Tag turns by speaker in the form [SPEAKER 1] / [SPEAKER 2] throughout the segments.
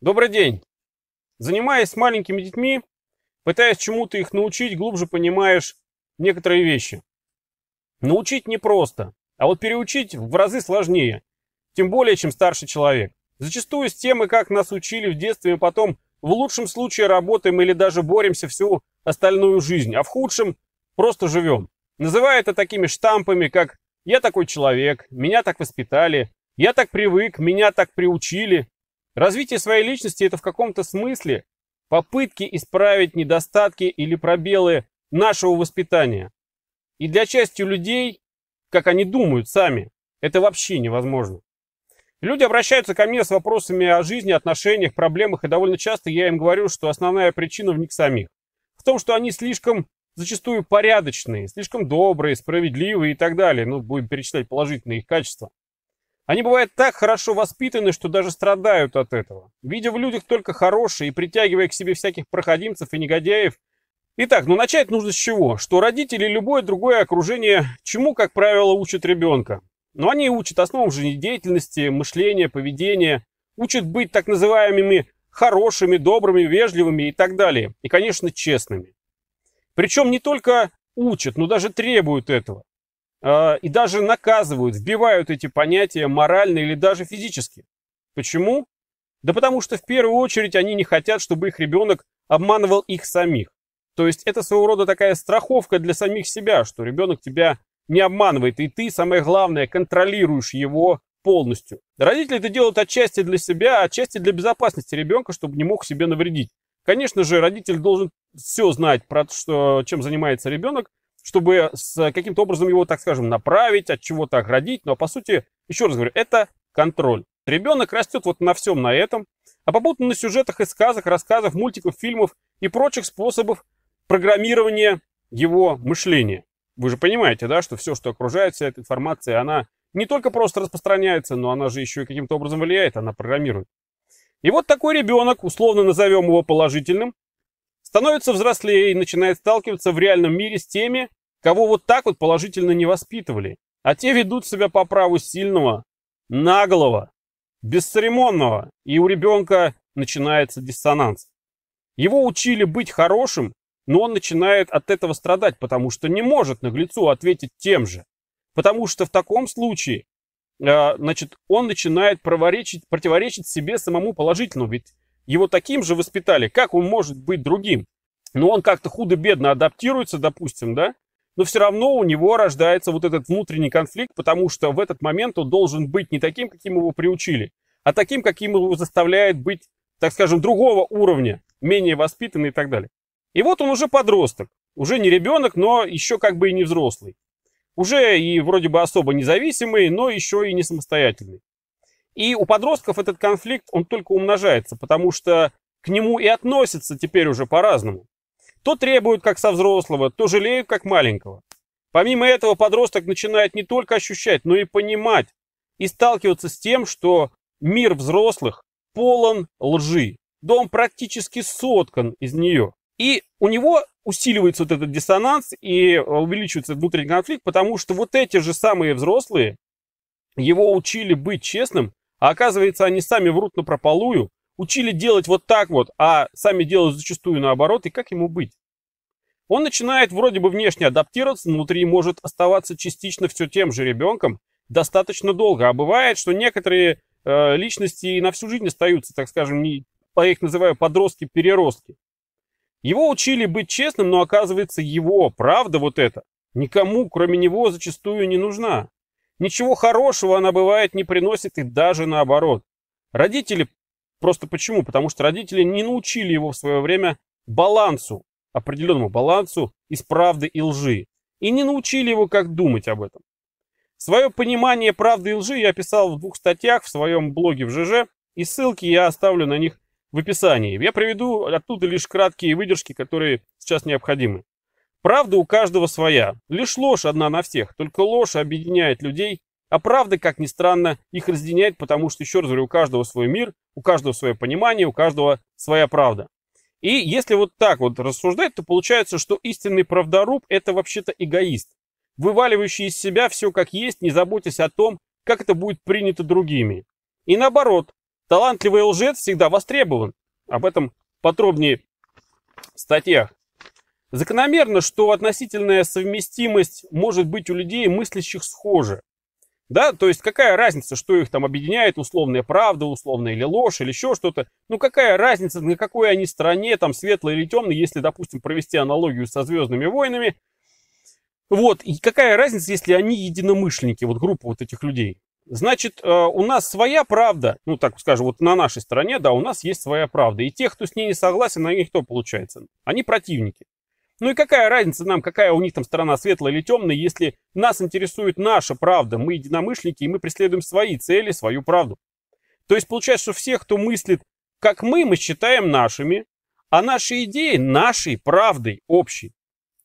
[SPEAKER 1] Добрый день! Занимаясь с маленькими детьми, пытаясь чему-то их научить, глубже понимаешь некоторые вещи. Научить непросто, а вот переучить в разы сложнее, тем более, чем старший человек. Зачастую с темы, как нас учили в детстве, мы потом в лучшем случае работаем или даже боремся всю остальную жизнь, а в худшем просто живем. Называя это такими штампами, как «я такой человек», «меня так воспитали», «я так привык», «меня так приучили». Развитие своей личности – это в каком-то смысле попытки исправить недостатки или пробелы нашего воспитания. И для части людей, как они думают сами, это вообще невозможно. Люди обращаются ко мне с вопросами о жизни, отношениях, проблемах, и довольно часто я им говорю, что основная причина в них самих. В том, что они слишком зачастую порядочные, слишком добрые, справедливые и так далее. Ну, будем перечислять положительные их качества. Они бывают так хорошо воспитаны, что даже страдают от этого. Видя в людях только хорошие и притягивая к себе всяких проходимцев и негодяев. Итак, ну начать нужно с чего? Что родители и любое другое окружение чему, как правило, учат ребенка? Но они учат основам жизнедеятельности, мышления, поведения, учат быть так называемыми хорошими, добрыми, вежливыми и так далее. И, конечно, честными. Причем не только учат, но даже требуют этого. А, и даже наказывают, вбивают эти понятия морально или даже физически. Почему? Да потому что в первую очередь они не хотят, чтобы их ребенок обманывал их самих. То есть это своего рода такая страховка для самих себя, что ребенок тебя не обманывает, и ты, самое главное, контролируешь его полностью. Родители это делают отчасти для себя, отчасти для безопасности ребенка, чтобы не мог себе навредить. Конечно же, родитель должен все знать про то, что, чем занимается ребенок, чтобы с каким-то образом его, так скажем, направить, от чего-то оградить. Но, по сути, еще раз говорю, это контроль. Ребенок растет вот на всем на этом, а попутно на сюжетах из сказок, рассказов, мультиков, фильмов и прочих способов программирования его мышления. Вы же понимаете, да, что все, что окружает, вся эта информация, она не только просто распространяется, но она же еще и каким-то образом влияет, она программирует. И вот такой ребенок, условно назовем его положительным, становится взрослее и начинает сталкиваться в реальном мире с теми, кого вот так вот положительно не воспитывали. А те ведут себя по праву сильного, наглого, бесцеремонного, и у ребенка начинается диссонанс. Его учили быть хорошим, но он начинает от этого страдать, потому что не может наглецу ответить тем же. Потому что в таком случае, э, значит, он начинает противоречить, противоречить себе самому положительному, ведь его таким же воспитали, как он может быть другим? Но он как-то худо-бедно адаптируется, допустим, да, но все равно у него рождается вот этот внутренний конфликт, потому что в этот момент он должен быть не таким, каким его приучили, а таким, каким его заставляет быть, так скажем, другого уровня, менее воспитанный и так далее. И вот он уже подросток, уже не ребенок, но еще как бы и не взрослый. Уже и вроде бы особо независимый, но еще и не самостоятельный. И у подростков этот конфликт, он только умножается, потому что к нему и относятся теперь уже по-разному. То требуют как со взрослого, то жалеют как маленького. Помимо этого подросток начинает не только ощущать, но и понимать и сталкиваться с тем, что мир взрослых полон лжи. Дом практически соткан из нее. И у него усиливается вот этот диссонанс и увеличивается внутренний конфликт, потому что вот эти же самые взрослые его учили быть честным, а оказывается они сами врут на прополую, учили делать вот так вот, а сами делают зачастую наоборот, и как ему быть? Он начинает вроде бы внешне адаптироваться, внутри может оставаться частично все тем же ребенком достаточно долго. А бывает, что некоторые э, личности на всю жизнь остаются, так скажем, не, я их называю подростки-переростки. Его учили быть честным, но оказывается его правда вот эта никому, кроме него, зачастую не нужна. Ничего хорошего она бывает не приносит и даже наоборот. Родители просто почему? Потому что родители не научили его в свое время балансу, определенному балансу из правды и лжи. И не научили его, как думать об этом. Свое понимание правды и лжи я писал в двух статьях в своем блоге в ЖЖ, и ссылки я оставлю на них в описании. Я приведу оттуда лишь краткие выдержки, которые сейчас необходимы. Правда у каждого своя. Лишь ложь одна на всех. Только ложь объединяет людей, а правда, как ни странно, их разъединяет, потому что, еще раз говорю, у каждого свой мир, у каждого свое понимание, у каждого своя правда. И если вот так вот рассуждать, то получается, что истинный правдоруб – это вообще-то эгоист, вываливающий из себя все как есть, не заботясь о том, как это будет принято другими. И наоборот, талантливый лжец всегда востребован. Об этом подробнее в статьях. Закономерно, что относительная совместимость может быть у людей, мыслящих схоже. Да, то есть какая разница, что их там объединяет, условная правда, условная или ложь, или еще что-то. Ну какая разница, на какой они стороне, там светлой или темной, если, допустим, провести аналогию со Звездными войнами. Вот, и какая разница, если они единомышленники, вот группа вот этих людей. Значит, э, у нас своя правда, ну так скажем, вот на нашей стороне, да, у нас есть своя правда. И тех, кто с ней не согласен, на них кто получается? Они противники. Ну и какая разница нам, какая у них там сторона светлая или темная, если нас интересует наша правда, мы единомышленники, и мы преследуем свои цели, свою правду. То есть получается, что всех, кто мыслит, как мы, мы считаем нашими, а наши идеи нашей правдой общей.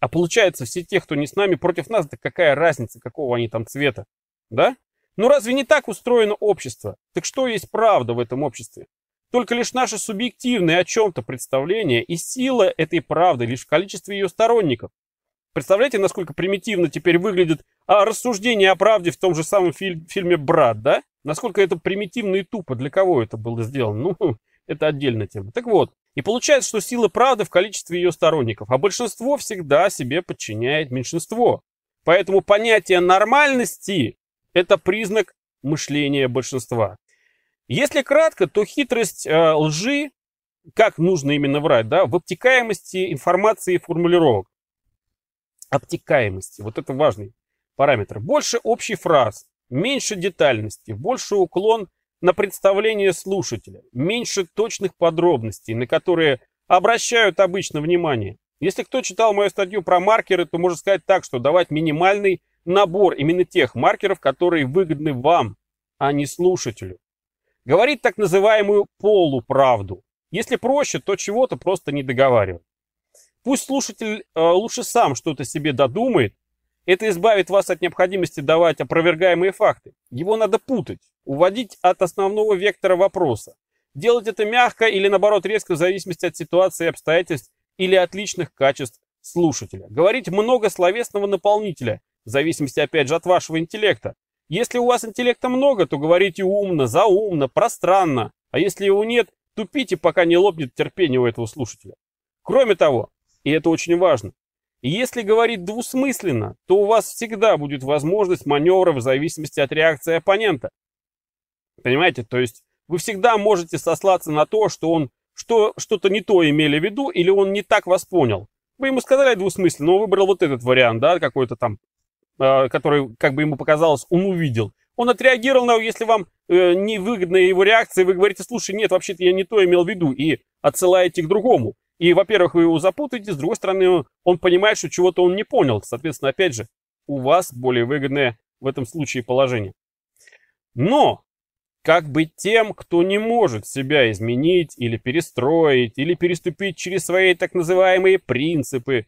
[SPEAKER 1] А получается, все те, кто не с нами, против нас, да какая разница, какого они там цвета, да? Ну разве не так устроено общество? Так что есть правда в этом обществе? Только лишь наше субъективное о чем-то представление и сила этой правды лишь в количестве ее сторонников. Представляете, насколько примитивно теперь выглядит а, рассуждение о правде в том же самом филь- фильме «Брат», да? Насколько это примитивно и тупо, для кого это было сделано? Ну, это отдельная тема. Так вот, и получается, что сила правды в количестве ее сторонников, а большинство всегда себе подчиняет меньшинство. Поэтому понятие нормальности – это признак мышления большинства. Если кратко, то хитрость э, лжи, как нужно именно врать, да, в обтекаемости информации и формулировок. Обтекаемости, вот это важный параметр. Больше общий фраз, меньше детальности, больше уклон на представление слушателя, меньше точных подробностей, на которые обращают обычно внимание. Если кто читал мою статью про маркеры, то можно сказать так, что давать минимальный набор именно тех маркеров, которые выгодны вам, а не слушателю. Говорит так называемую полуправду. Если проще, то чего-то просто не договаривать. Пусть слушатель э, лучше сам что-то себе додумает. Это избавит вас от необходимости давать опровергаемые факты. Его надо путать, уводить от основного вектора вопроса. Делать это мягко или наоборот резко в зависимости от ситуации и обстоятельств или от личных качеств слушателя. Говорить много словесного наполнителя, в зависимости опять же от вашего интеллекта. Если у вас интеллекта много, то говорите умно, заумно, пространно. А если его нет, тупите, пока не лопнет терпение у этого слушателя. Кроме того, и это очень важно, если говорить двусмысленно, то у вас всегда будет возможность маневра в зависимости от реакции оппонента. Понимаете? То есть вы всегда можете сослаться на то, что он что, что-то не то имели в виду или он не так вас понял. Вы ему сказали двусмысленно, но он выбрал вот этот вариант, да, какой-то там который, как бы ему показалось, он увидел. Он отреагировал на, если вам э, невыгодна его реакция, вы говорите, слушай, нет, вообще-то я не то имел в виду, и отсылаете к другому. И, во-первых, вы его запутаете, с другой стороны, он понимает, что чего-то он не понял. Соответственно, опять же, у вас более выгодное в этом случае положение. Но, как быть тем, кто не может себя изменить или перестроить, или переступить через свои так называемые принципы,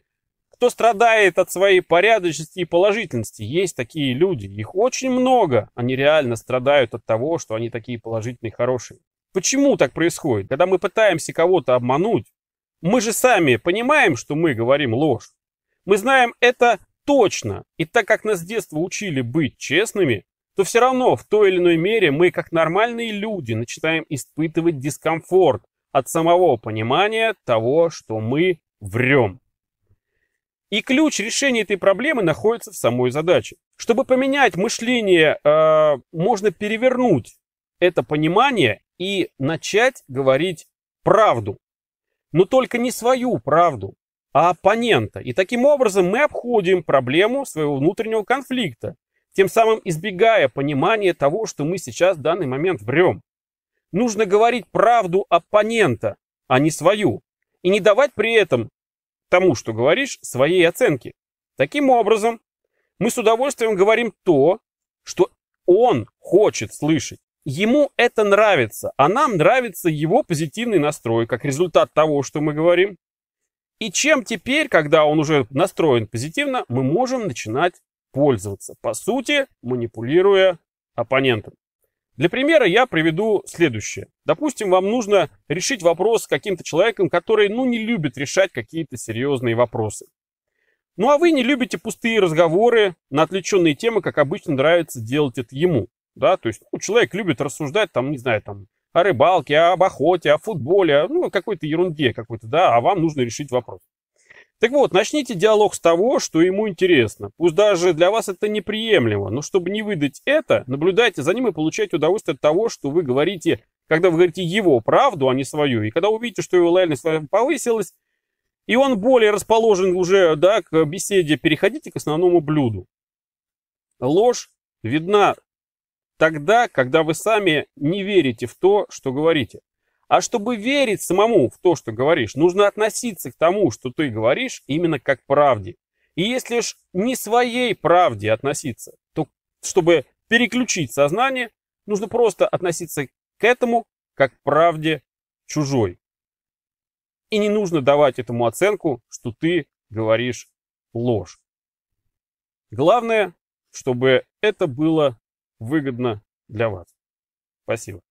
[SPEAKER 1] кто страдает от своей порядочности и положительности. Есть такие люди, их очень много. Они реально страдают от того, что они такие положительные, хорошие. Почему так происходит? Когда мы пытаемся кого-то обмануть, мы же сами понимаем, что мы говорим ложь. Мы знаем это точно. И так как нас с детства учили быть честными, то все равно в той или иной мере мы, как нормальные люди, начинаем испытывать дискомфорт от самого понимания того, что мы врем. И ключ решения этой проблемы находится в самой задаче. Чтобы поменять мышление, э, можно перевернуть это понимание и начать говорить правду. Но только не свою правду, а оппонента. И таким образом мы обходим проблему своего внутреннего конфликта, тем самым избегая понимания того, что мы сейчас в данный момент врем. Нужно говорить правду оппонента, а не свою. И не давать при этом тому, что говоришь, своей оценки. Таким образом, мы с удовольствием говорим то, что он хочет слышать. Ему это нравится, а нам нравится его позитивный настрой, как результат того, что мы говорим. И чем теперь, когда он уже настроен позитивно, мы можем начинать пользоваться, по сути, манипулируя оппонентом. Для примера я приведу следующее. Допустим, вам нужно решить вопрос с каким-то человеком, который, ну, не любит решать какие-то серьезные вопросы. Ну, а вы не любите пустые разговоры на отвлеченные темы, как обычно нравится делать это ему. Да, то есть ну, человек любит рассуждать, там, не знаю, там, о рыбалке, об охоте, о футболе, ну, о какой-то ерунде какой-то, да, а вам нужно решить вопрос. Так вот, начните диалог с того, что ему интересно. Пусть даже для вас это неприемлемо, но чтобы не выдать это, наблюдайте за ним и получайте удовольствие от того, что вы говорите, когда вы говорите его правду, а не свою. И когда увидите, что его лояльность повысилась, и он более расположен уже да, к беседе, переходите к основному блюду. Ложь видна тогда, когда вы сами не верите в то, что говорите. А чтобы верить самому в то, что говоришь, нужно относиться к тому, что ты говоришь, именно как правде. И если ж не своей правде относиться, то чтобы переключить сознание, нужно просто относиться к этому как к правде чужой. И не нужно давать этому оценку, что ты говоришь ложь. Главное, чтобы это было выгодно для вас. Спасибо.